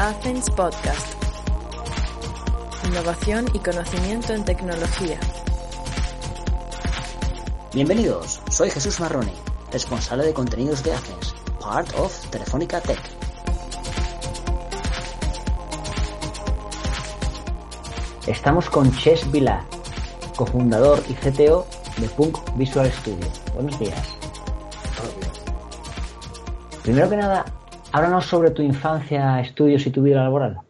Athens Podcast. Innovación y conocimiento en tecnología. Bienvenidos, soy Jesús Marroni, responsable de contenidos de Athens, part of Telefónica Tech. Estamos con Ches Vilar, cofundador y CTO de Punk Visual Studio. Buenos días. Primero que nada, háblanos sobre tu infancia, estudios y tu vida laboral.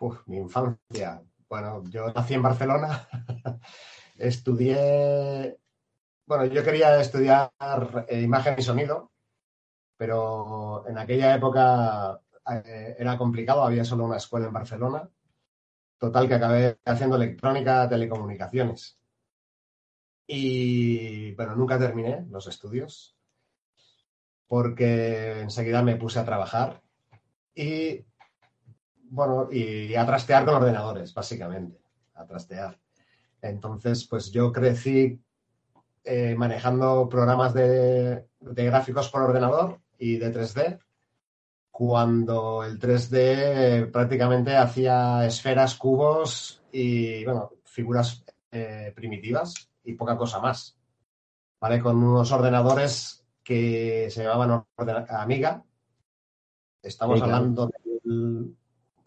Uf, mi infancia. Bueno, yo nací en Barcelona, estudié, bueno, yo quería estudiar eh, imagen y sonido, pero en aquella época eh, era complicado, había solo una escuela en Barcelona. Total, que acabé haciendo electrónica, telecomunicaciones. Y bueno, nunca terminé los estudios porque enseguida me puse a trabajar y bueno, y a trastear con ordenadores, básicamente, a trastear. Entonces, pues yo crecí eh, manejando programas de, de, gráficos por ordenador y de 3D, cuando el 3D prácticamente hacía esferas, cubos y, bueno, figuras eh, primitivas y poca cosa más. ¿Vale? Con unos ordenadores que se llamaban Amiga. Estamos hablando del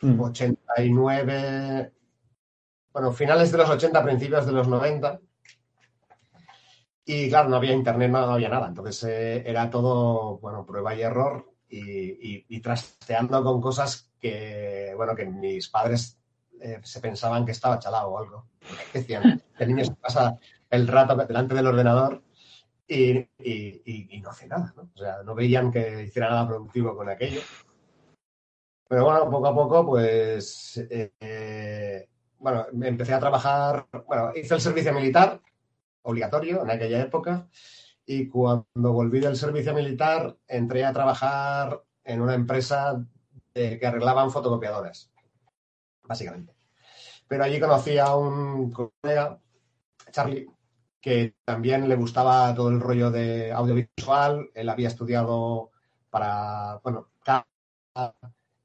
89, mm. bueno, finales de los 80, principios de los 90. Y claro, no había internet, no, había nada. Entonces eh, era todo, bueno, prueba y error y, trasteando con cosas que, bueno, que mis padres eh, se pensaban que estaba chalado o algo. Decían, el niño se pasa el rato delante del ordenador y, no hace nada. O sea, no veían que hiciera nada productivo con aquello. Pero bueno, poco a poco, pues, eh, bueno, empecé a trabajar, bueno, hice el servicio militar, obligatorio en aquella época, y cuando volví del servicio militar entré a trabajar en una empresa que arreglaban fotocopiadoras, básicamente. Pero allí conocí a un colega, Charlie, que también le gustaba todo el rollo de audiovisual. Él había estudiado para, bueno,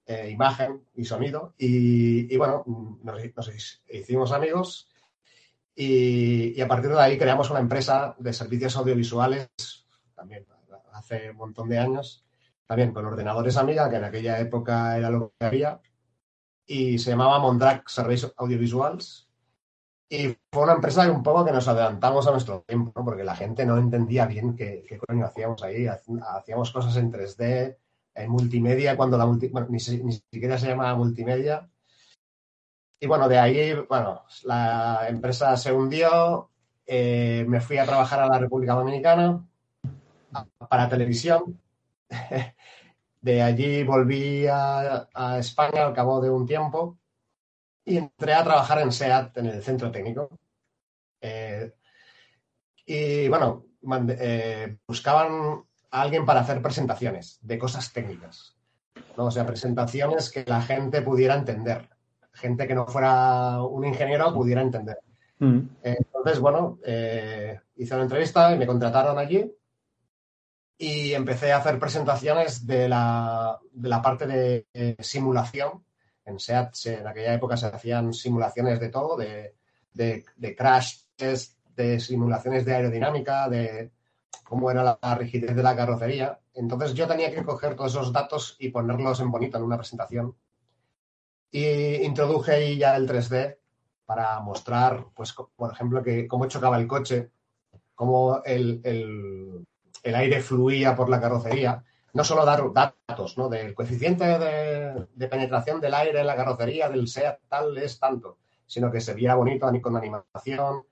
eh, imagen y sonido. Y, bueno, nos, hicimos amigos y, a partir de ahí creamos una empresa de servicios audiovisuales, también hace un montón de años, también con ordenadores Amiga, que en aquella época era lo que había, y se llamaba Mondrag Servicios Audiovisuals y fue una empresa que un poco que nos adelantamos a nuestro tiempo, porque la gente no entendía bien qué, coño hacíamos ahí. Hacíamos cosas en 3D, en multimedia, cuando la multi, ni, siquiera se llamaba multimedia. Y bueno, de ahí, bueno, la empresa se hundió, eh, me fui a trabajar a la República Dominicana para televisión. De allí volví a España al cabo de un tiempo y entré a trabajar en SEAT, en el centro técnico. Eh, y bueno, eh, buscaban a alguien para hacer presentaciones de cosas técnicas. ¿no? O sea, presentaciones que la gente pudiera entender. Gente que no fuera un ingeniero pudiera entender. Mm. Entonces, bueno, eh, hice una entrevista y me contrataron allí y empecé a hacer presentaciones de la, de la parte de simulación en SEAT en aquella época se hacían simulaciones de todo, de, de, test, de simulaciones de aerodinámica, de cómo era la, rigidez de la carrocería. Entonces yo tenía que coger todos esos datos y ponerlos en bonito en una presentación. Y introduje ahí ya el 3D para mostrar, pues, por ejemplo, que cómo chocaba el coche, cómo el, el aire fluía por la carrocería no solo dar datos, ¿no? Del coeficiente de, penetración del aire en la carrocería del SEAT tal es tanto, sino que se viera bonito con animación.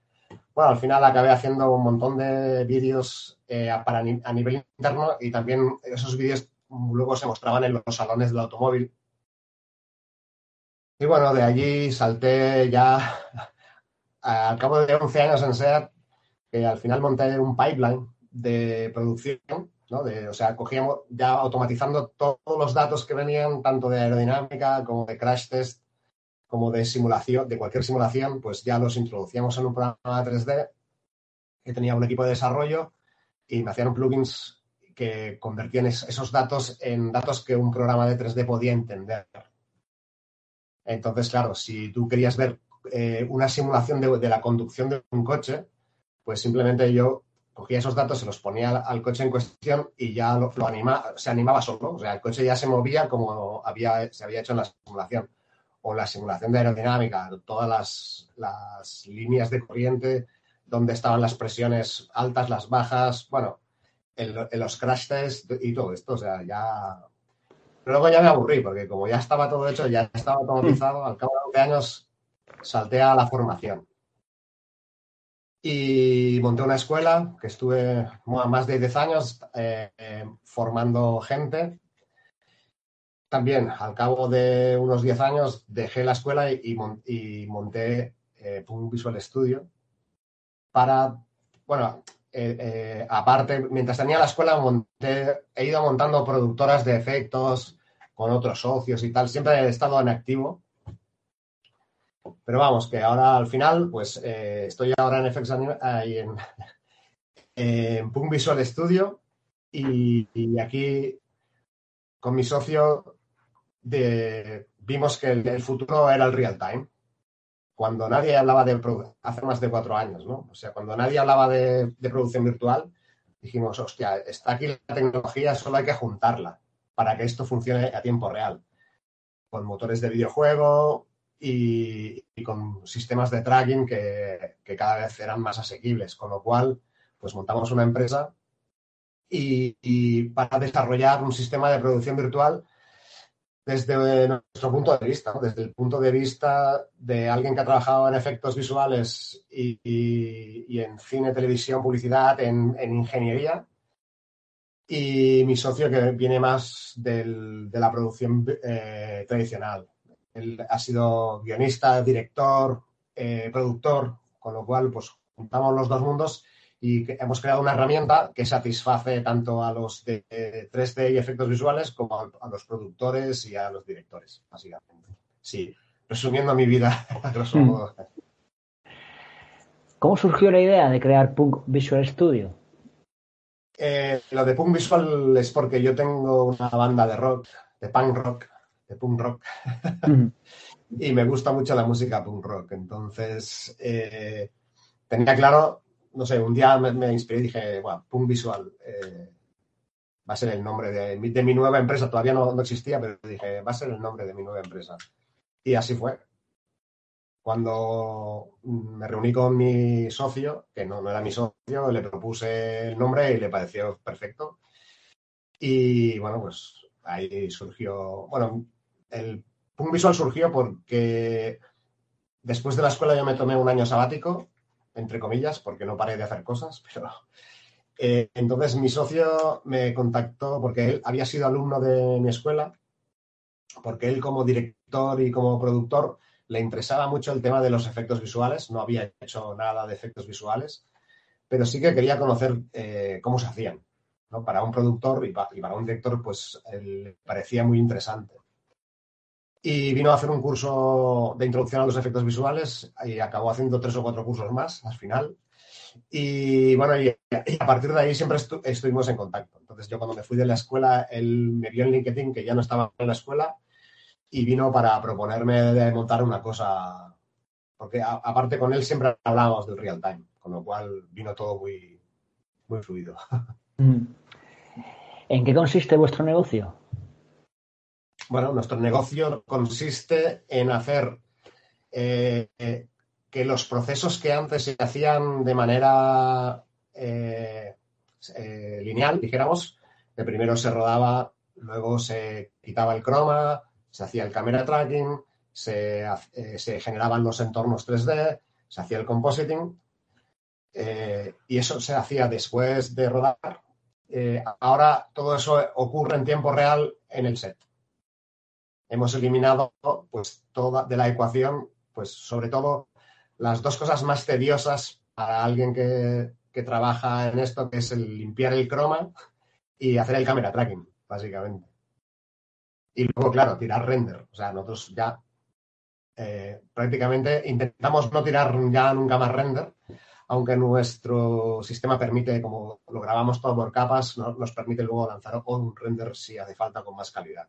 Bueno, al final acabé haciendo un montón de vídeos eh, para, a nivel interno y también esos vídeos luego se mostraban en los salones del automóvil. Y bueno, de allí salté ya al cabo de 11 años en SEAT, que al final monté un pipeline de producción o sea, cogíamos ya automatizando todos los datos que venían, tanto de aerodinámica como de crash test, como de simulación, de cualquier simulación, pues ya los introducíamos en un programa 3D que tenía un equipo de desarrollo y me hacían plugins que convertían esos datos en datos que un programa de 3D podía entender. Entonces, claro, si tú querías ver eh, una simulación de, la conducción de un coche, pues simplemente yo cogía esos datos, se los ponía al, coche en cuestión y ya lo, se animaba solo. O sea, el coche ya se movía como había, se había hecho en la simulación. O la simulación de aerodinámica, todas las, las líneas de corriente, donde estaban las presiones altas, las bajas, bueno, en, los crash tests y todo esto. O sea, ya. luego ya me aburrí, porque como ya estaba todo hecho, ya estaba automatizado, al cabo de 11 años salté a la formación. Y monté una escuela que estuve más de 10 años eh, formando gente. También, al cabo de unos 10 años, dejé la escuela y, monté eh, un Visual Studio para, bueno, eh, eh, aparte, mientras tenía la escuela, he ido montando productoras de efectos con otros socios y tal. Siempre he estado en activo. Pero vamos, que ahora al final, pues eh, estoy ahora en FX y en, en Punk Visual Studio y, aquí con mi socio vimos que el futuro era el real time cuando nadie hablaba de hace más de cuatro años, ¿no? O sea, cuando nadie hablaba de, producción virtual, dijimos, hostia, está aquí la tecnología, solo hay que juntarla para que esto funcione a tiempo real. Con motores de videojuego y, con sistemas de tracking que, cada vez eran más asequibles. Con lo cual, pues montamos una empresa y para desarrollar un sistema de producción virtual desde nuestro punto de vista, desde el punto de vista de alguien que ha trabajado en efectos visuales y, en cine, televisión, publicidad, en, ingeniería. Y mi socio que viene más de la producción eh, tradicional. Él ha sido guionista, director, eh, productor, con lo cual pues juntamos los dos mundos y hemos creado una herramienta que satisface tanto a los de 3D y efectos visuales como a, los productores y a los directores, básicamente. Sí, resumiendo mi vida, a grosso mm. modo. ¿Cómo surgió la idea de crear Punk Visual Studio? Eh, lo de Punk Visual es porque yo tengo una banda de rock, de punk rock, de punk rock, mm. y me gusta mucho la música punk rock. Entonces, eh, tenía claro no sé, un día me, inspiré y dije, bueno, Punk Visual eh, va a ser el nombre de, mi nueva empresa. Todavía no, existía, pero dije, va a ser el nombre de mi nueva empresa. Y así fue. Cuando me reuní con mi socio, que no, no era mi socio, le propuse el nombre y le pareció perfecto. Y bueno, pues ahí surgió, bueno, el Punk Visual surgió porque después de la escuela yo me tomé un año sabático entre comillas, porque no paré de hacer cosas, pero eh, entonces mi socio me contactó porque él había sido alumno de mi escuela, porque él como director y como productor le interesaba mucho el tema de los efectos visuales, no había hecho nada de efectos visuales, pero sí que quería conocer eh, cómo se hacían. Para un productor y, para un director, pues le parecía muy interesante y vino a hacer un curso de introducción a los efectos visuales y acabó haciendo tres o cuatro cursos más al final. Y bueno, y, a partir de ahí siempre estuvimos en contacto. Entonces yo cuando me fui de la escuela, él me vio en LinkedIn que ya no estaba en la escuela y vino para proponerme de montar una cosa, porque aparte con él siempre hablábamos del real time, con lo cual vino todo muy, muy fluido. Mm. ¿En qué consiste vuestro negocio? Bueno, nuestro negocio consiste en hacer eh, que los procesos que antes se hacían de manera eh, eh, lineal, dijéramos, que primero se rodaba, luego se quitaba el croma, se hacía el camera tracking, se, se generaban los entornos 3D, se hacía el compositing, y eso se hacía después de rodar. ahora todo eso ocurre en tiempo real en el set hemos eliminado pues toda de la ecuación, pues sobre todo las dos cosas más tediosas para alguien que, trabaja en esto, que es el limpiar el croma y hacer el camera tracking, básicamente. Y luego, claro, tirar render. O sea, nosotros ya eh, prácticamente intentamos no tirar ya nunca más render aunque nuestro sistema permite, como lo grabamos todo por capas, nos permite luego lanzar un render si hace falta con más calidad.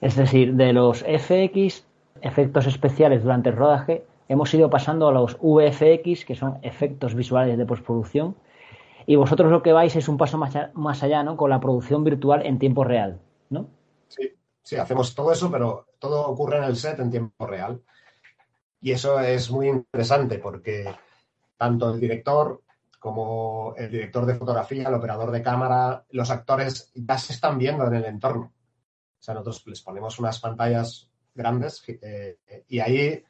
Es decir, de los FX, efectos especiales durante el rodaje, hemos ido pasando a los VFX, que son efectos visuales de postproducción, y vosotros lo que vais es un paso más, allá, ¿no? Con la producción virtual en tiempo real, ¿no? Sí, sí, hacemos todo eso, pero todo ocurre en el set en tiempo real. Y eso es muy interesante porque tanto el director como el director de fotografía, el operador de cámara, los actores ya se están viendo en el entorno. O sea, nosotros les ponemos unas pantallas grandes eh, y ahí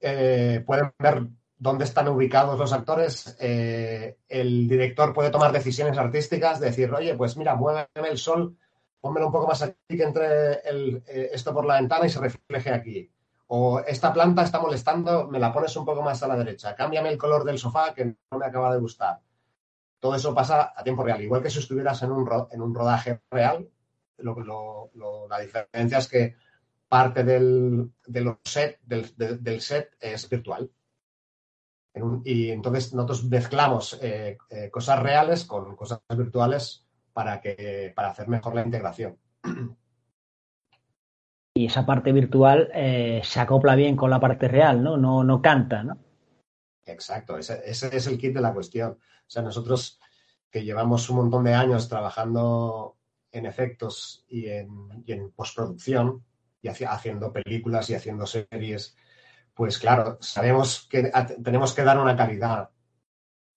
eh, pueden ver dónde están ubicados los actores. Eh, el director puede tomar decisiones artísticas, decir, oye, pues mira, muéveme el sol, pónmelo un poco más aquí que entre esto por la ventana y se refleje aquí o esta planta está molestando, me la pones un poco más a la derecha, cámbiame el color del sofá que no me acaba de gustar. Todo eso pasa a tiempo real, igual que si estuvieras en un, en un rodaje real, la diferencia es que parte del, set, del, set es virtual. y entonces nosotros mezclamos eh, eh, cosas reales con cosas virtuales para, que, para hacer mejor la integración. y esa parte virtual eh, se acopla bien con la parte real, ¿no? No, no canta, ¿no? Exacto, ese, es el kit de la cuestión. O sea, nosotros que llevamos un montón de años trabajando en efectos y en, postproducción y haciendo películas y haciendo series, pues claro, sabemos que tenemos que dar una calidad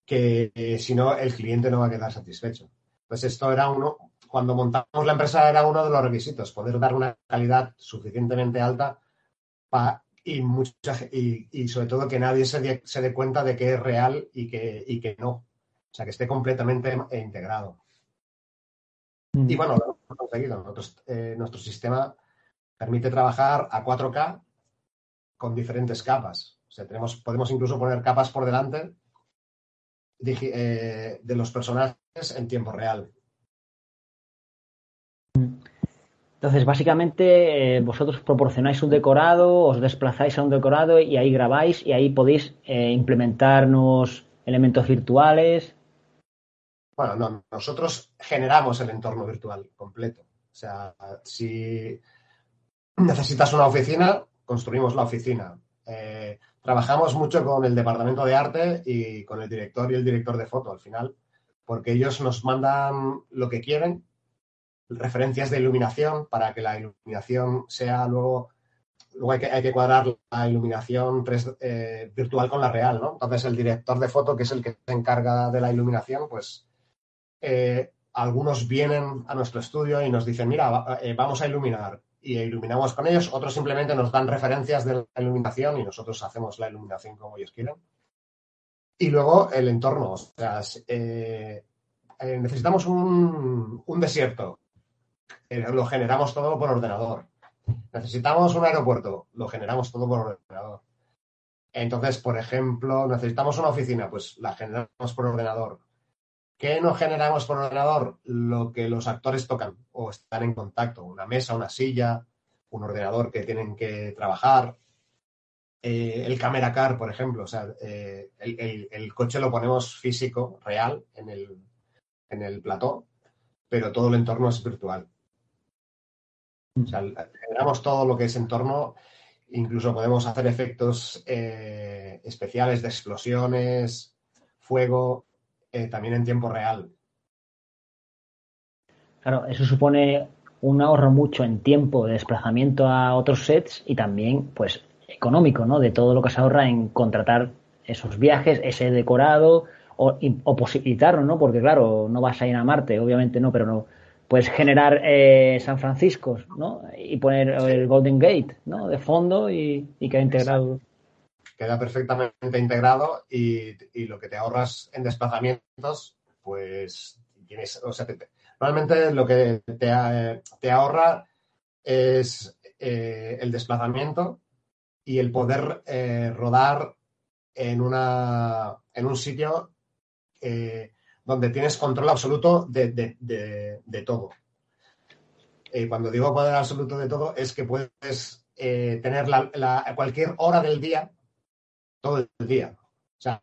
que eh, si no el cliente no va a quedar satisfecho. Pues esto era uno, cuando montamos la empresa era uno de los requisitos, poder dar una calidad suficientemente alta y, y, sobre todo que nadie se, dé cuenta de que es real y que, que no. O sea, que esté completamente integrado. Y bueno, lo hemos conseguido. Eh, nuestro sistema permite trabajar a 4K con diferentes capas. O sea, tenemos, podemos incluso poner capas por delante eh, de los personajes en tiempo real. Entonces, básicamente, eh, vosotros proporcionáis un decorado, os desplazáis a un decorado y ahí grabáis y ahí podéis eh, implementarnos elementos virtuales. Bueno, no, nosotros generamos el entorno virtual completo. O sea, si necesitas una oficina, construimos la oficina. Eh, trabajamos mucho con el departamento de arte y con el director y el director de foto al final, porque ellos nos mandan lo que quieren referencias de iluminación para que la iluminación sea luego, luego hay que, hay que cuadrar la iluminación eh, virtual con la real, ¿no? Entonces el director de foto, que es el que se encarga de la iluminación, pues eh, algunos vienen a nuestro estudio y nos dicen, mira, eh, vamos a iluminar y iluminamos con ellos, otros simplemente nos dan referencias de la iluminación y nosotros hacemos la iluminación como ellos quieren. Y luego el entorno, o sea, necesitamos un, desierto, eh, lo generamos todo por ordenador. Necesitamos un aeropuerto, lo generamos todo por ordenador. Entonces, por ejemplo, necesitamos una oficina, pues la generamos por ordenador. ¿Qué no generamos por ordenador? Lo que los actores tocan o están en contacto, una mesa, una silla, un ordenador que tienen que trabajar. Eh, el camera car, por ejemplo, o sea, eh, el, coche lo ponemos físico, real, en el, en el plató, pero todo el entorno es virtual. O sea, generamos todo lo que es entorno, incluso podemos hacer efectos eh, especiales de explosiones, fuego, eh, también en tiempo real. Claro, eso supone un ahorro mucho en tiempo de desplazamiento a otros sets y también, pues, económico, ¿no? De todo lo que se ahorra en contratar esos viajes, ese decorado o, o posibilitarlo, ¿no? Porque, claro, no vas a ir a Marte, obviamente no, pero no, puedes generar eh, San Francisco, ¿no? Y poner el Golden Gate, ¿no? De fondo y, y queda integrado. Queda perfectamente integrado y, lo que te ahorras en desplazamientos, pues tienes, o sea, realmente lo que te, ahorra es eh, el desplazamiento y el poder eh, rodar en, una, en un sitio donde tienes control absoluto de, todo. Eh, cuando digo poder absoluto de todo, es que puedes eh, tener la, cualquier hora del día todo el día. O sea,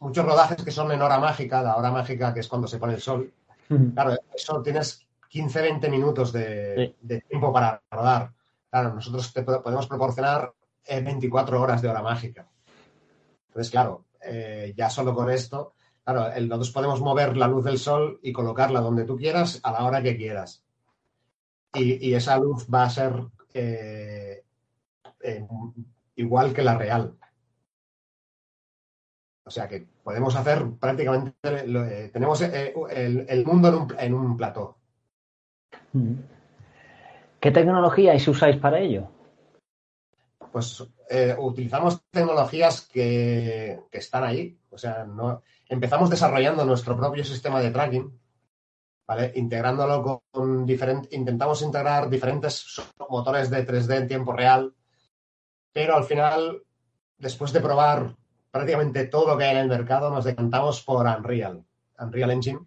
muchos rodajes que son en hora mágica, la hora mágica que es cuando se pone el sol. Claro, eso tienes 15, 20 minutos de, tiempo para rodar. Claro, nosotros te podemos proporcionar 24 horas de hora mágica. Entonces, claro, eh, ya solo con esto, claro, nosotros podemos mover la luz del sol y colocarla donde tú quieras a la hora que quieras. Y, esa luz va a ser eh, igual que la real. O sea que podemos hacer prácticamente, eh, tenemos el, mundo en un, plató. ¿Qué tecnologías usáis para ello? Pues eh, utilizamos tecnologías que, están ahí. O sea, no, empezamos desarrollando nuestro propio sistema de tracking, ¿vale? Integrándolo con diferentes, intentamos integrar diferentes motores de 3D en tiempo real, pero al final, después de probar prácticamente todo lo que hay en el mercado, nos decantamos por Unreal, Unreal Engine,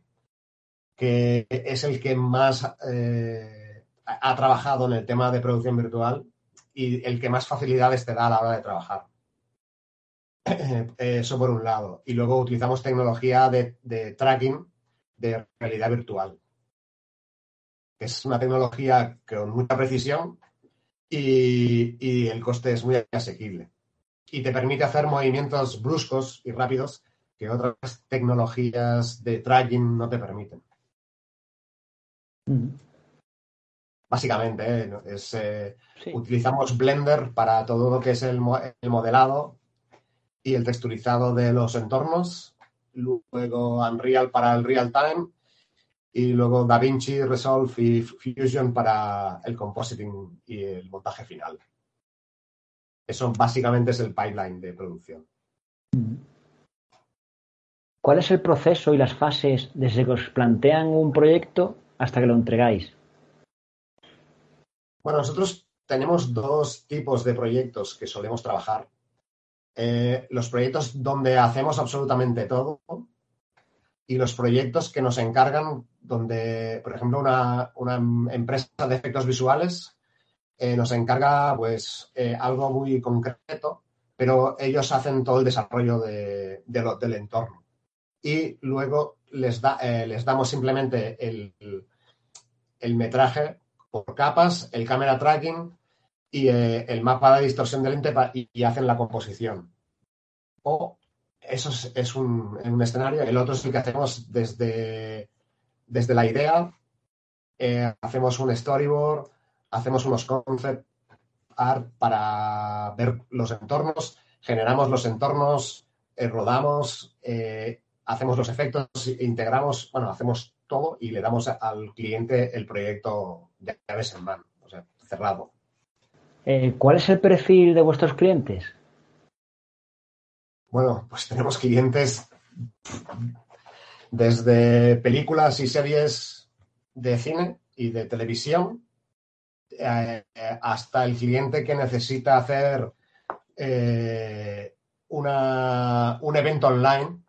que es el que más eh, ha trabajado en el tema de producción virtual y el que más facilidades te da a la hora de trabajar. Eso por un lado. Y luego utilizamos tecnología de, tracking de realidad virtual. Es una tecnología con mucha precisión y, el coste es muy asequible. Y te permite hacer movimientos bruscos y rápidos que otras tecnologías de tracking no te permiten. Mm. Básicamente, ¿eh? es, eh, utilizamos Blender para todo lo que es el, modelado y el texturizado de los entornos, luego Unreal para el real time y luego DaVinci, Resolve y Fusion para el compositing y el montaje final. Eso básicamente es el pipeline de producción. ¿Cuál es el proceso y las fases desde que os plantean un proyecto hasta que lo entregáis? Bueno, nosotros tenemos dos tipos de proyectos que solemos trabajar. Eh, los proyectos donde hacemos absolutamente todo y los proyectos que nos encargan donde, por ejemplo, una, empresa de efectos visuales eh, nos encarga pues eh, algo muy concreto, pero ellos hacen todo el desarrollo de, del entorno. Y luego les, da, les damos simplemente el, el metraje por capas, el camera tracking y eh, el mapa de distorsión del lente y, hacen la composición. O eso es, un, escenario. El otro es el que hacemos desde, desde la idea. Eh, hacemos un storyboard, hacemos unos concept art para ver los entornos, generamos los entornos, eh, rodamos, hacemos los efectos, integramos, bueno, hacemos todo y le damos al cliente el proyecto de llaves en mano, o sea, cerrado. Eh, ¿Cuál es el perfil de vuestros clientes? Bueno, pues tenemos clientes desde películas y series de cine y de televisión eh, hasta el cliente que necesita hacer eh, una, un evento online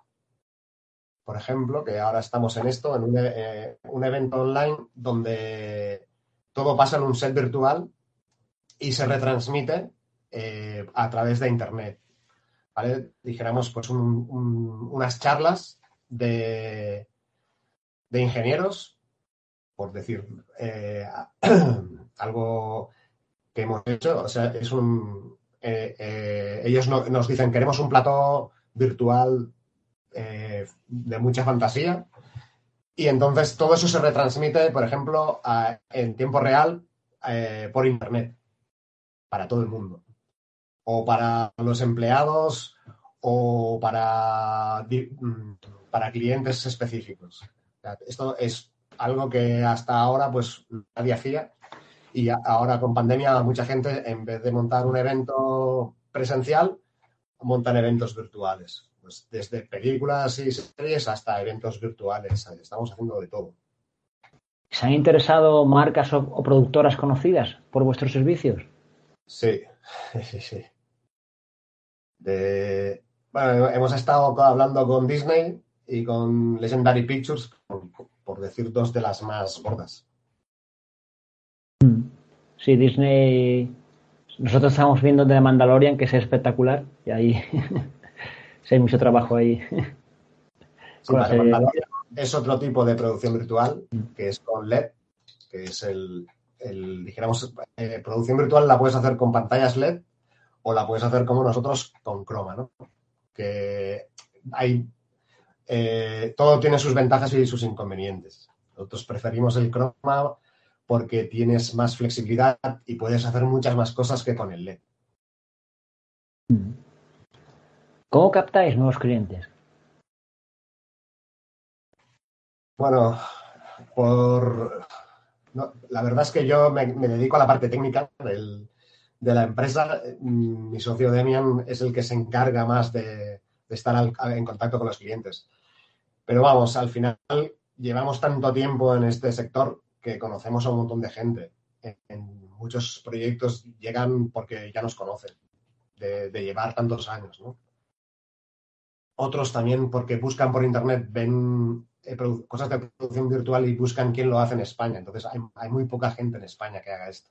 por ejemplo, que ahora estamos en esto, en un, eh, evento online donde todo pasa en un set virtual y se retransmite eh, a través de Internet. Dijéramos, pues unas charlas de, de, ingenieros, por decir eh, algo que hemos hecho. O sea, es un. ellos nos dicen queremos un plato virtual eh, de mucha fantasía. Y entonces todo eso se retransmite, por ejemplo, en tiempo real eh, por Internet, para todo el mundo. O para los empleados o para, mm, para clientes específicos. esto es algo que hasta ahora pues nadie hacía y ahora con pandemia mucha gente en vez de montar un evento presencial montan eventos virtuales. Pues, desde películas y series hasta eventos virtuales. Estamos haciendo de todo. ¿Se han interesado marcas o, productoras conocidas por vuestros servicios? Sí, sí, sí. Bueno, hemos estado hablando con Disney y con Legendary Pictures, por, decir dos de las más gordas. Sí, Disney nosotros estamos viendo de Mandalorian, que es espectacular, y ahí hay mucho trabajo ahí. es otro tipo de producción virtual, que es con LED, que es el, dijéramos, eh, producción virtual la puedes hacer con pantallas LED o la puedes hacer como nosotros con croma, ¿no? Que hay, eh, todo tiene sus ventajas y sus inconvenientes. Nosotros preferimos el croma porque tienes más flexibilidad y puedes hacer muchas más cosas que con el LED. ¿Cómo captáis nuevos clientes? Bueno, por la verdad es que yo me, dedico a la parte técnica de la empresa. Mi socio Demian es el que se encarga más de, estar en contacto con los clientes. Pero vamos, al final llevamos tanto tiempo en este sector que conocemos a un montón de gente. En, muchos proyectos llegan porque ya nos conocen, de, llevar tantos años, ¿no? Otros también porque buscan por internet, ven eh, cosas de producción virtual y buscan quién lo hace en España. Entonces hay muy poca gente en España que haga esto.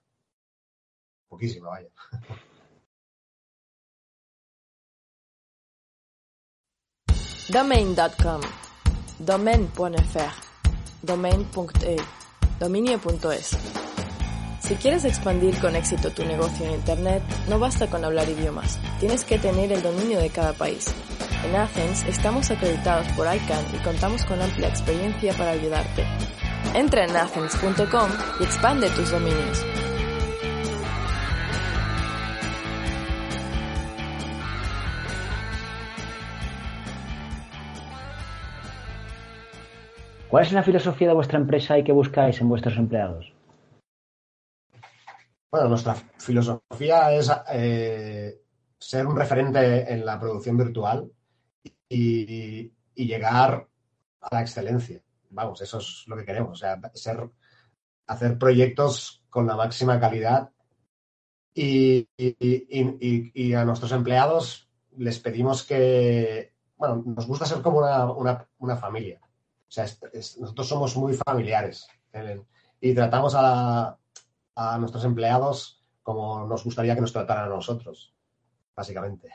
Poquísimo, vaya. Domain.com Domain.fr Domain.eu dominio.es. Si quieres expandir con éxito tu negocio en Internet, no basta con hablar idiomas, tienes que tener el dominio de cada país. En Athens estamos acreditados por ICANN y contamos con amplia experiencia para ayudarte. Entra en athens.com y expande tus dominios. ¿Cuál es la filosofía de vuestra empresa y qué buscáis en vuestros empleados? Bueno, nuestra filosofía es eh, ser un referente en la producción virtual y, llegar a la excelencia. Vamos, eso es lo que queremos, o sea, ser, hacer proyectos con la máxima calidad y, a nuestros empleados les pedimos que, bueno, nos gusta ser como una familia. Sea, nosotros somos muy familiares y tratamos a, nuestros empleados como nos gustaría que nos trataran a nosotros, básicamente.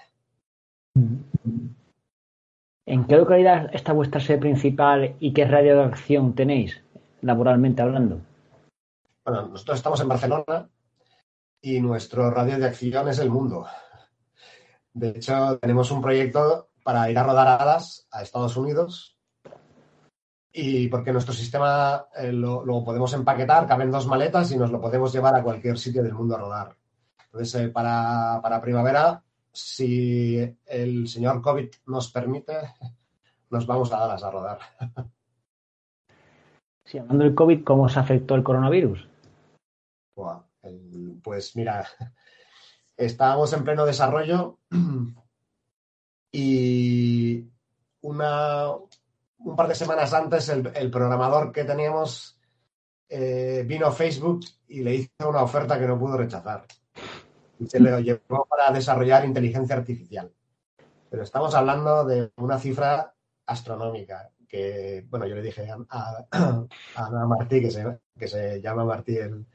¿En qué localidad está vuestra sede principal y qué radio de acción tenéis, laboralmente hablando? Bueno, nosotros estamos en Barcelona y nuestro radio de acción es el mundo. De hecho, tenemos un proyecto para ir a rodar alas a Estados Unidos y porque nuestro sistema eh, lo, podemos empaquetar, caben dos maletas y nos lo podemos llevar a cualquier sitio del mundo a rodar. Entonces, eh, para, primavera, si el señor COVID nos permite, nos vamos a Dallas a rodar. Sí, hablando del COVID, ¿cómo se afectó el coronavirus? pues mira, estábamos en pleno desarrollo y una, un par de semanas antes el, programador que teníamos eh, vino a Facebook y le hizo una oferta que no pudo rechazar. Y se le llevó para desarrollar inteligencia artificial. Pero estamos hablando de una cifra astronómica que, bueno, yo le dije a, a, Martí, que se, que se llama Martí el,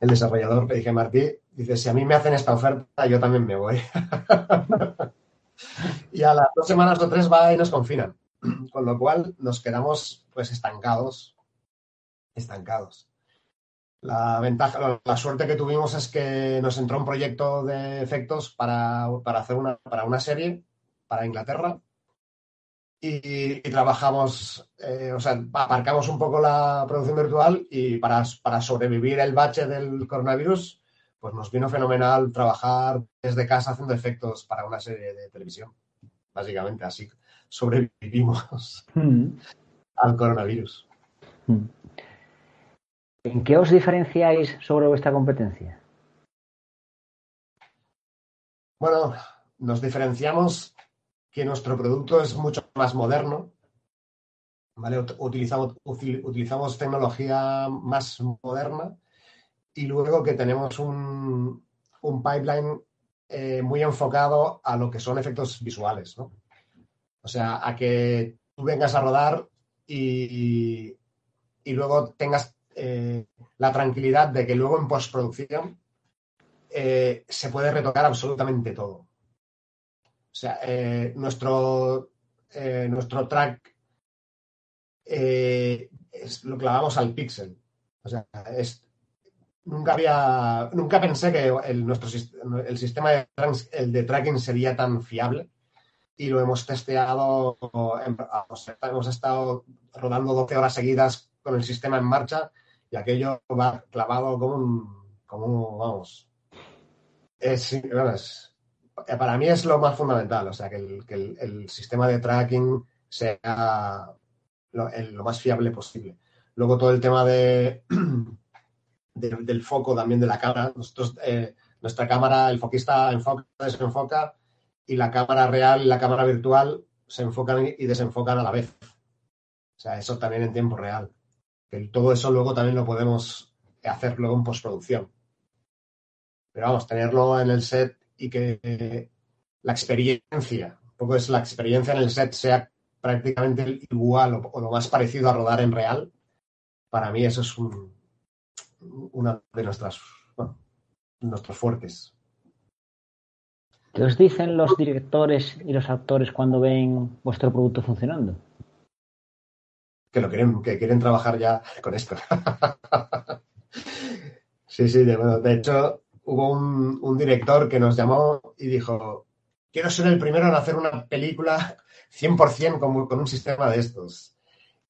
el desarrollador, le dije, Martí, dice, si a mí me hacen esta oferta, yo también me voy. y a las dos semanas o tres va y nos confinan. Con lo cual nos quedamos pues estancados, estancados. La ventaja, la suerte que tuvimos es que nos entró un proyecto de efectos para, hacer una, para una serie para Inglaterra y, trabajamos, eh, o sea, aparcamos un poco la producción virtual y para, para sobrevivir el bache del coronavirus, pues nos vino fenomenal trabajar desde casa haciendo efectos para una serie de televisión, básicamente así sobrevivimos hmm. al coronavirus. Hmm. ¿En qué os diferenciáis sobre vuestra competencia? Bueno, nos diferenciamos que nuestro producto es mucho más moderno. ¿vale? Utilizamos, utilizamos tecnología más moderna y luego que tenemos un, un pipeline eh, muy enfocado a lo que son efectos visuales. ¿no? O sea, a que tú vengas a rodar y, luego tengas eh, la tranquilidad de que luego en postproducción eh, se puede retocar absolutamente todo. O sea, eh, nuestro, nuestro track lo clavamos al pixel. O sea, nunca había, nunca pensé que el, nuestro, el sistema el de tracking sería tan fiable y lo hemos testeado, hemos estado rodando 12 horas seguidas con el sistema en marcha y aquello va clavado como un, como vamos, es, para mí es lo más fundamental, o sea, que el, sistema de tracking sea lo, más fiable posible. Luego todo el tema de, del foco también de la cámara. Nosotros, eh, nuestra cámara, el foquista enfoca, desenfoca y la cámara real y la cámara virtual se enfocan y desenfocan a la vez. O sea, eso también en tiempo real. Que todo eso luego también lo podemos hacer luego en postproducción. Pero vamos, tenerlo en el set y que la experiencia, un poco es la experiencia en el set sea prácticamente igual o, lo más parecido a rodar en real, para mí eso es una de nuestras, nuestros fuertes. ¿Qué os dicen los directores y los actores cuando ven vuestro producto funcionando? Que lo quieren, que quieren trabajar ya con esto. sí, sí, de, de hecho, hubo un, director que nos llamó y dijo, quiero ser el primero en hacer una película 100% con, con un sistema de estos.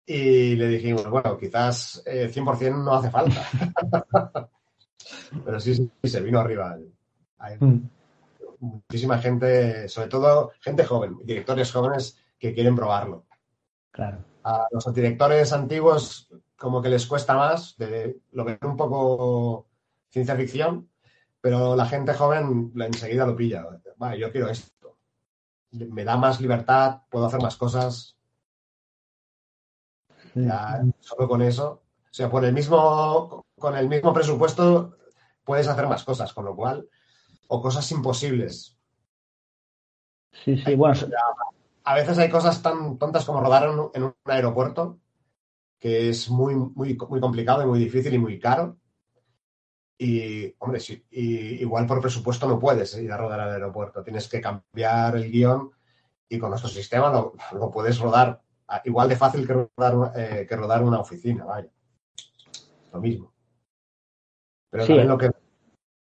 Y le dijimos, bueno, quizás 100% eh, no hace falta. Pero sí, sí, se vino arriba. Mm. Muchísima gente, sobre todo gente joven, directores jóvenes que quieren probarlo. Claro. A los directores antiguos como que les cuesta más, de, lo ven un poco ciencia ficción, pero la gente joven enseguida lo pilla. Vale, yo quiero esto. Me da más libertad, puedo hacer más cosas. Ya, solo con eso. O sea, por el mismo, con el mismo presupuesto puedes hacer más cosas, con lo cual, o cosas imposibles. Sí, sí, bueno. A veces hay cosas tan tontas como rodar en un aeropuerto, que es muy, muy, muy complicado y muy difícil y muy caro. Y, hombre, sí, y igual por presupuesto no puedes ir a rodar al aeropuerto. Tienes que cambiar el guion y con nuestro sistema lo, puedes rodar igual de fácil que rodar, eh, que rodar una oficina, vaya. Lo mismo. Pero también lo que,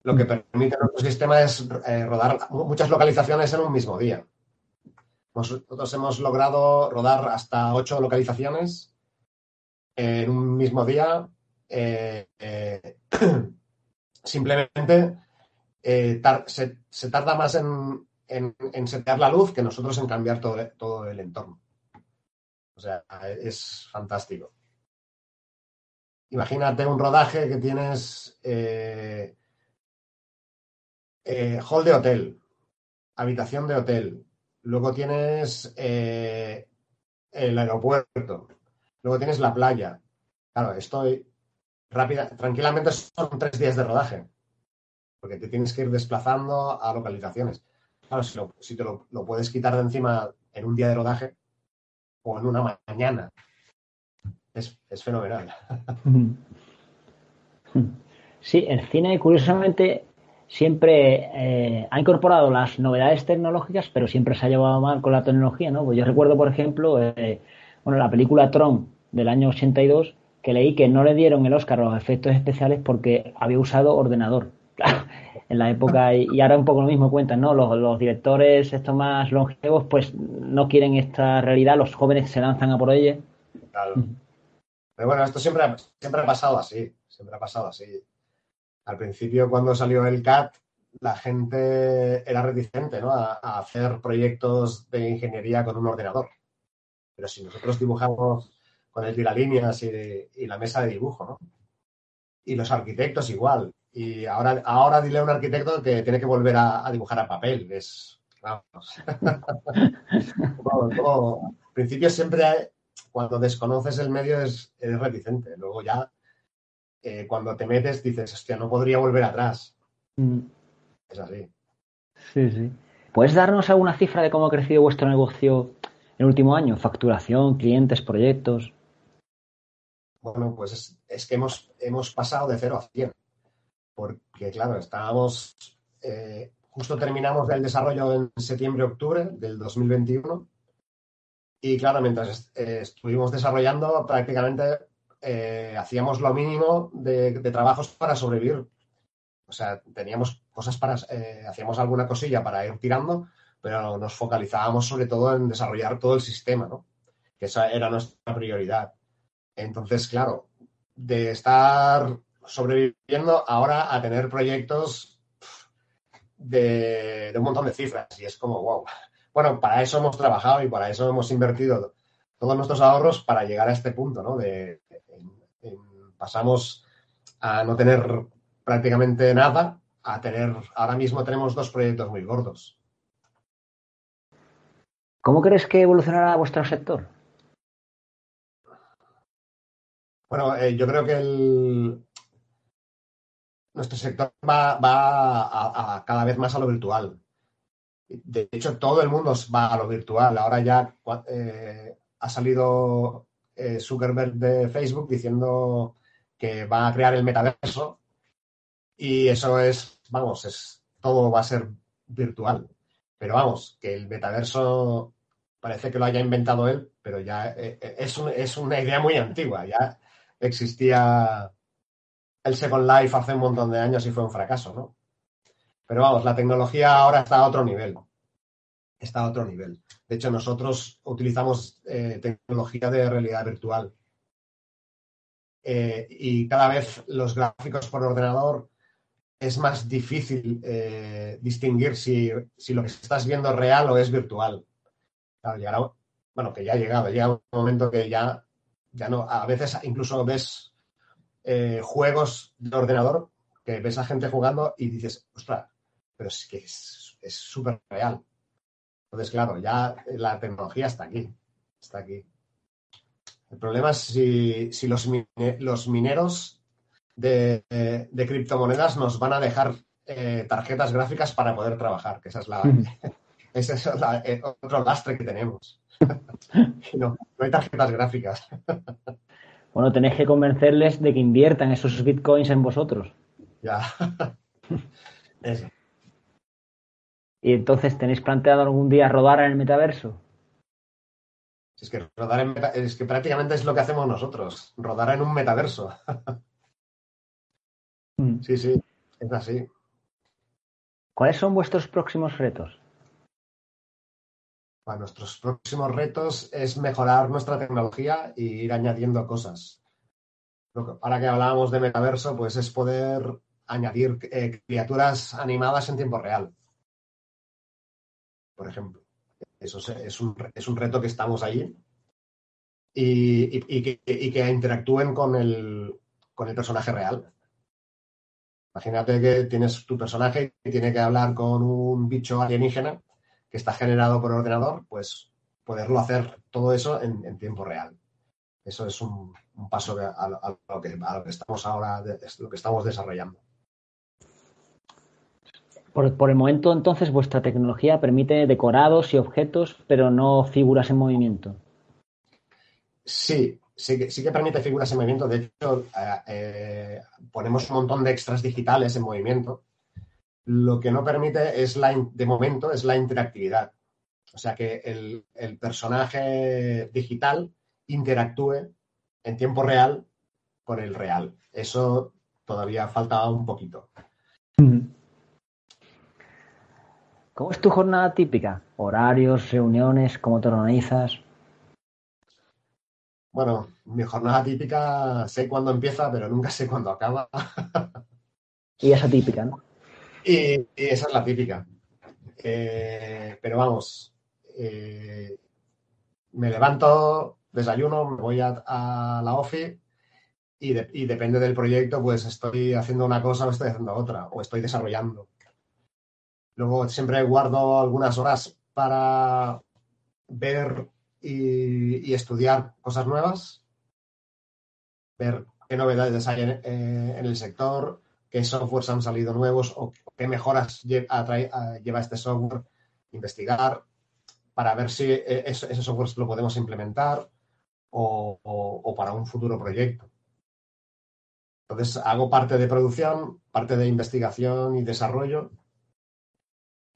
lo que permite nuestro sistema es eh, rodar muchas localizaciones en un mismo día. Nosotros hemos logrado rodar hasta ocho localizaciones en un mismo día. Eh, Simplemente eh, se, tarda más en, en, setear la luz que nosotros en cambiar todo, todo el entorno. O sea, es fantástico. Imagínate un rodaje que tienes eh, eh, hall de hotel, habitación de hotel, luego tienes el aeropuerto, luego tienes la playa. Claro, estoy rápida, tranquilamente son tres días de rodaje, porque te tienes que ir desplazando a localizaciones. Claro, si, te lo, puedes quitar de encima en un día de rodaje o en una mañana, es, fenomenal. Sí, el cine, curiosamente, siempre eh, ha incorporado las novedades tecnológicas, pero siempre se ha llevado mal con la tecnología, ¿no? Pues yo recuerdo, por ejemplo, eh, bueno, la película Tron del año 82, que leí que no le dieron el Oscar a los efectos especiales porque había usado ordenador. en la época, y ahora un poco lo mismo cuentan, ¿no? Los, directores, estos más longevos, pues no quieren esta realidad, los jóvenes se lanzan a por ella. Pero bueno, esto siempre, siempre ha pasado así, siempre ha pasado así. Al principio, cuando salió el CAT, la gente era reticente ¿no? a, a hacer proyectos de ingeniería con un ordenador. Pero si nosotros dibujamos con el tiralíneas y, y la mesa de dibujo, ¿no? Y los arquitectos igual. Y ahora, ahora dile a un arquitecto que tiene que volver a, dibujar a papel. Es, vamos. al principio siempre, cuando desconoces el medio, es, reticente. Luego ya, eh, cuando te metes, dices, hostia, no podría volver atrás. Mm. Es así. Sí, sí. ¿Puedes darnos alguna cifra de cómo ha crecido vuestro negocio en el último año? Facturación, clientes, proyectos. Bueno, pues es, que hemos, hemos pasado de 0 a 100. porque claro, estábamos, eh, justo terminamos el desarrollo en septiembre-octubre del 2021 y claro, mientras eh, estuvimos desarrollando prácticamente eh, hacíamos lo mínimo de, trabajos para sobrevivir. O sea, teníamos cosas para, hacíamos alguna cosilla para ir tirando, pero nos focalizábamos sobre todo en desarrollar todo el sistema, ¿no? Que esa era nuestra prioridad. Entonces, claro, de estar sobreviviendo ahora a tener proyectos de, un montón de cifras y es como, wow. Bueno, para eso hemos trabajado y para eso hemos invertido todos nuestros ahorros para llegar a este punto, ¿no? De, pasamos a no tener prácticamente nada a tener, ahora mismo tenemos dos proyectos muy gordos. ¿Cómo crees que evolucionará vuestro sector? Bueno, eh, yo creo que el, nuestro sector va, a, cada vez más a lo virtual. De hecho, todo el mundo va a lo virtual. Ahora ya eh, ha salido eh, Zuckerberg de Facebook diciendo que va a crear el metaverso y eso es, vamos, es todo va a ser virtual. Pero vamos, que el metaverso parece que lo haya inventado él, pero ya es, es una idea muy antigua. Ya existía el Second Life hace un montón de años y fue un fracaso, ¿no? Pero vamos, la tecnología ahora está a otro nivel. Está a otro nivel. De hecho, nosotros utilizamos eh, tecnología de realidad virtual. Eh, y cada vez los gráficos por ordenador es más difícil eh, distinguir si, lo que estás viendo es real o es virtual. bueno, que ya ha llegado, llega un momento que ya ya no, a veces incluso ves eh, juegos de ordenador que ves a gente jugando y dices, ostras, pero es que es súper real. Entonces, claro, ya la tecnología está aquí, está aquí. El problema es si, los, los, mineros de, criptomonedas nos van a dejar eh, tarjetas gráficas para poder trabajar, que esa es la, ese es eh, otro lastre que tenemos. no, no hay tarjetas gráficas. bueno, tenéis que convencerles de que inviertan esos bitcoins en vosotros. Ya. Eso. ¿Y entonces tenéis planteado algún día rodar en el metaverso? Es que rodar en es que prácticamente es lo que hacemos nosotros, rodar en un metaverso. Mm. Sí, sí, es así. ¿Cuáles son vuestros próximos retos? nuestros próximos retos es mejorar nuestra tecnología e ir añadiendo cosas. Ahora que hablábamos de metaverso, pues es poder añadir eh, criaturas animadas en tiempo real. Por ejemplo. Eso es, un, reto que estamos ahí y, que, interactúen con el, con el personaje real. Imagínate que tienes tu personaje y tiene que hablar con un bicho alienígena que está generado por ordenador, pues poderlo hacer todo eso en, tiempo real. Eso es un, paso a, lo que, estamos ahora, lo que estamos desarrollando. Por, el momento, entonces, vuestra tecnología permite decorados y objetos, pero no figuras en movimiento. Sí, sí que, sí que permite figuras en movimiento. De hecho, eh, eh, ponemos un montón de extras digitales en movimiento lo que no permite es la, de momento, es la interactividad. O sea, que el, personaje digital interactúe en tiempo real con el real. Eso todavía falta un poquito. ¿Cómo es tu jornada típica? ¿Horarios, reuniones? ¿Cómo te organizas? Bueno, mi jornada típica sé cuándo empieza, pero nunca sé cuándo acaba. y esa típica, ¿no? Y, esa es la típica. Eh, pero vamos, eh, me levanto, desayuno, me voy a, la OFI y, depende del proyecto, pues estoy haciendo una cosa o estoy haciendo otra, o estoy desarrollando. Luego siempre guardo algunas horas para ver y, estudiar cosas nuevas, ver qué novedades hay en eh, el sector, qué softwares han salido nuevos o qué mejoras lleva este software, investigar para ver si e, ese software lo podemos implementar o, para un futuro proyecto. Entonces hago parte de producción, parte de investigación y desarrollo.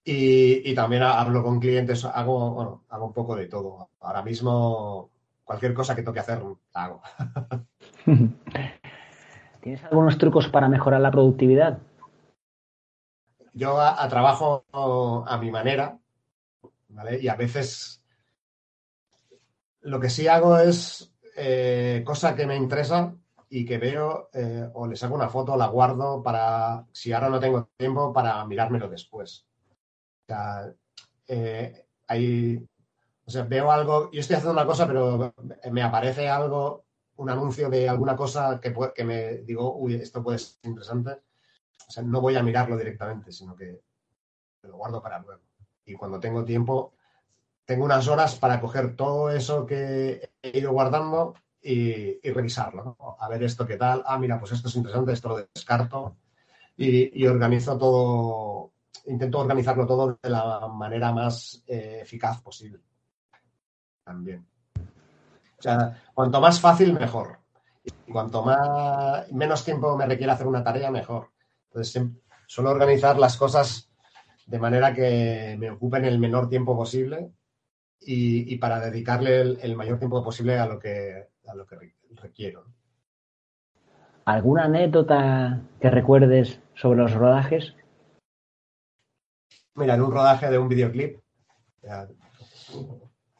Y, también hablo con clientes, hago, bueno, hago un poco de todo. Ahora mismo cualquier cosa que toque hacer, la hago. ¿Tienes algunos trucos para mejorar la productividad? Yo a, trabajo a mi manera, ¿vale? Y a veces lo que sí hago es eh, cosa que me interesa y que veo eh, o le saco una foto, la guardo para, si ahora no tengo tiempo, para mirármelo después. Sea, eh, o sea, veo algo, yo estoy haciendo una cosa, pero me aparece algo, un anuncio de alguna cosa que, que me digo, uy, esto puede ser interesante. O sea, no voy a mirarlo directamente, sino que lo guardo para luego. Y cuando tengo tiempo, tengo unas horas para coger todo eso que he ido guardando y, revisarlo. A ver esto qué tal. Ah, mira, pues esto es interesante, esto lo descarto. Y, organizo todo, intento organizarlo todo de la manera más eh, eficaz posible. También. O sea, cuanto más fácil, mejor. Y cuanto más, menos tiempo me requiere hacer una tarea, mejor. Entonces, suelo organizar las cosas de manera que me ocupen el menor tiempo posible y, para dedicarle el, mayor tiempo posible a lo que, a lo que requiero. ¿Alguna anécdota que recuerdes sobre los rodajes? Mira, en un rodaje de un videoclip,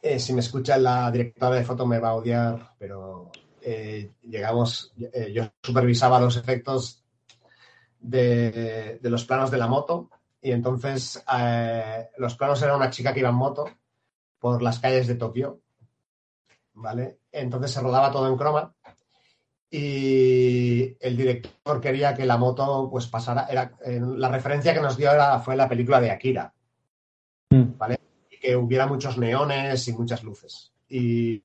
eh, si me escucha la directora de foto me va a odiar, pero eh, llegamos, eh, yo supervisaba los efectos de, de, los planos de la moto y entonces los planos era una chica que iba en moto por las calles de Tokio, ¿vale? Entonces se rodaba todo en croma y el director quería que la moto pues pasara, era, la referencia que nos dio era, fue la película de Akira, mm. ¿vale? Y que hubiera muchos neones y muchas luces. Y,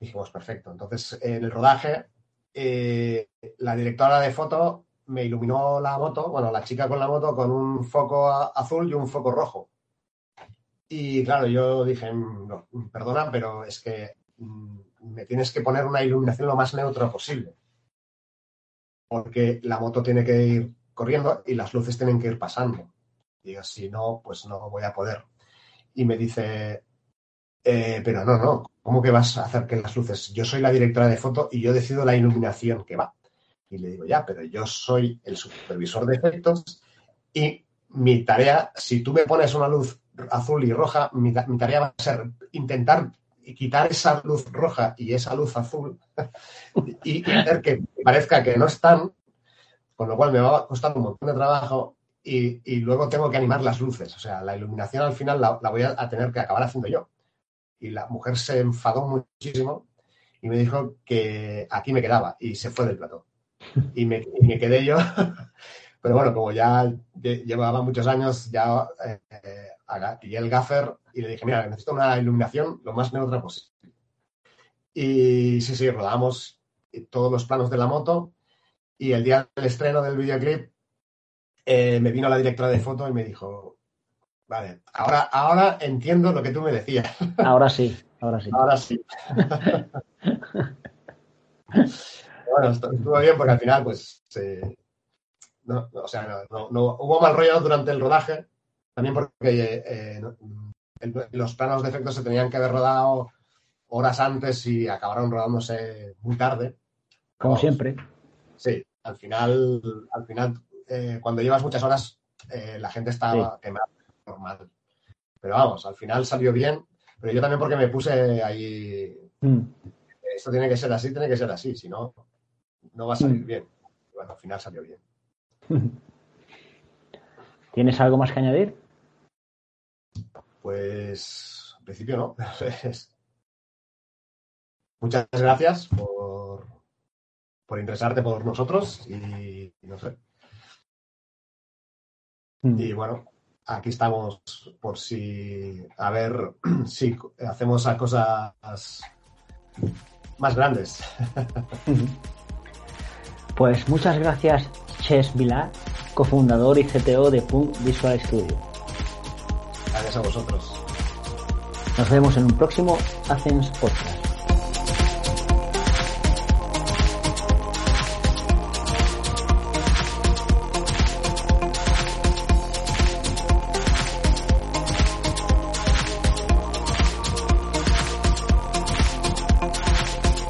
dijimos, perfecto. Entonces, en el rodaje, eh, la directora de foto me iluminó la moto, bueno, la chica con la moto, con un foco azul y un foco rojo. Y claro, yo dije, mm, no, perdona, pero es que mm, me tienes que poner una iluminación lo más neutra posible. Porque la moto tiene que ir corriendo y las luces tienen que ir pasando. Digo, si no, pues no voy a poder. Y me dice, eh, pero no, no, ¿cómo que vas a hacer que las luces? Yo soy la directora de foto y yo decido la iluminación que va. Y le digo, ya, pero yo soy el supervisor de efectos y mi tarea, si tú me pones una luz azul y roja, mi, tarea va a ser intentar quitar esa luz roja y esa luz azul y hacer que parezca que no están, con lo cual me va a costar un montón de trabajo y, luego tengo que animar las luces. O sea, la iluminación al final la, voy a, tener que acabar haciendo yo. Y la mujer se enfadó muchísimo y me dijo que aquí me quedaba y se fue del plató. Y me, y me quedé yo. Pero bueno, como ya llevaba muchos años, ya eh, y el gaffer y le dije, mira, necesito una iluminación lo más neutra posible. Y sí, sí, rodamos todos los planos de la moto y el día del estreno del videoclip eh, me vino la directora de foto y me dijo, vale, ahora, ahora entiendo lo que tú me decías. Ahora sí, ahora sí. Ahora sí. bueno, estuvo bien porque al final, pues, no, o sea, no, hubo mal rollo durante el rodaje, también porque eh, los planos de efectos se tenían que haber rodado horas antes y acabaron rodándose muy tarde. Como siempre. Sí, al final, al final eh, cuando llevas muchas horas, eh, la gente está quemada, normal. Pero vamos, al final salió bien, pero yo también porque me puse ahí, mm. esto tiene que ser así, tiene que ser así, si no, no va a salir mm. bien. Bueno, al final salió bien. ¿Tienes algo más que añadir? Pues al principio no. Muchas gracias por, por interesarte por nosotros y, no sé. Mm. Y bueno, aquí estamos por si, a ver si hacemos a cosas más grandes. Pues muchas gracias, Ches Vilar, cofundador y CTO de Punk Visual Studio. Gracias a vosotros. Nos vemos en un próximo Hacens Podcast.